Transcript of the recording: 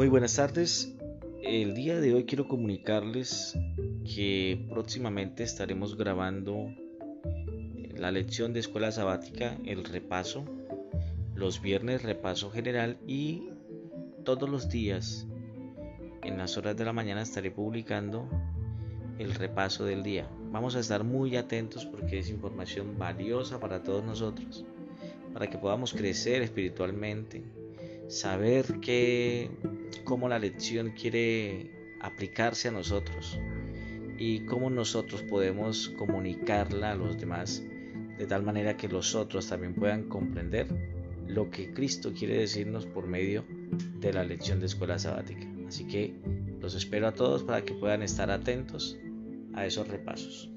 Muy buenas tardes. El día de hoy quiero comunicarles que próximamente estaremos grabando la lección de escuela sabática, el repaso, los viernes repaso general y todos los días en las horas de la mañana estaré publicando el repaso del día. Vamos a estar muy atentos porque es información valiosa para todos nosotros, para que podamos crecer espiritualmente, saber que cómo la lección quiere aplicarse a nosotros y cómo nosotros podemos comunicarla a los demás de tal manera que los otros también puedan comprender lo que Cristo quiere decirnos por medio de la lección de escuela sabática. Así que los espero a todos para que puedan estar atentos a esos repasos.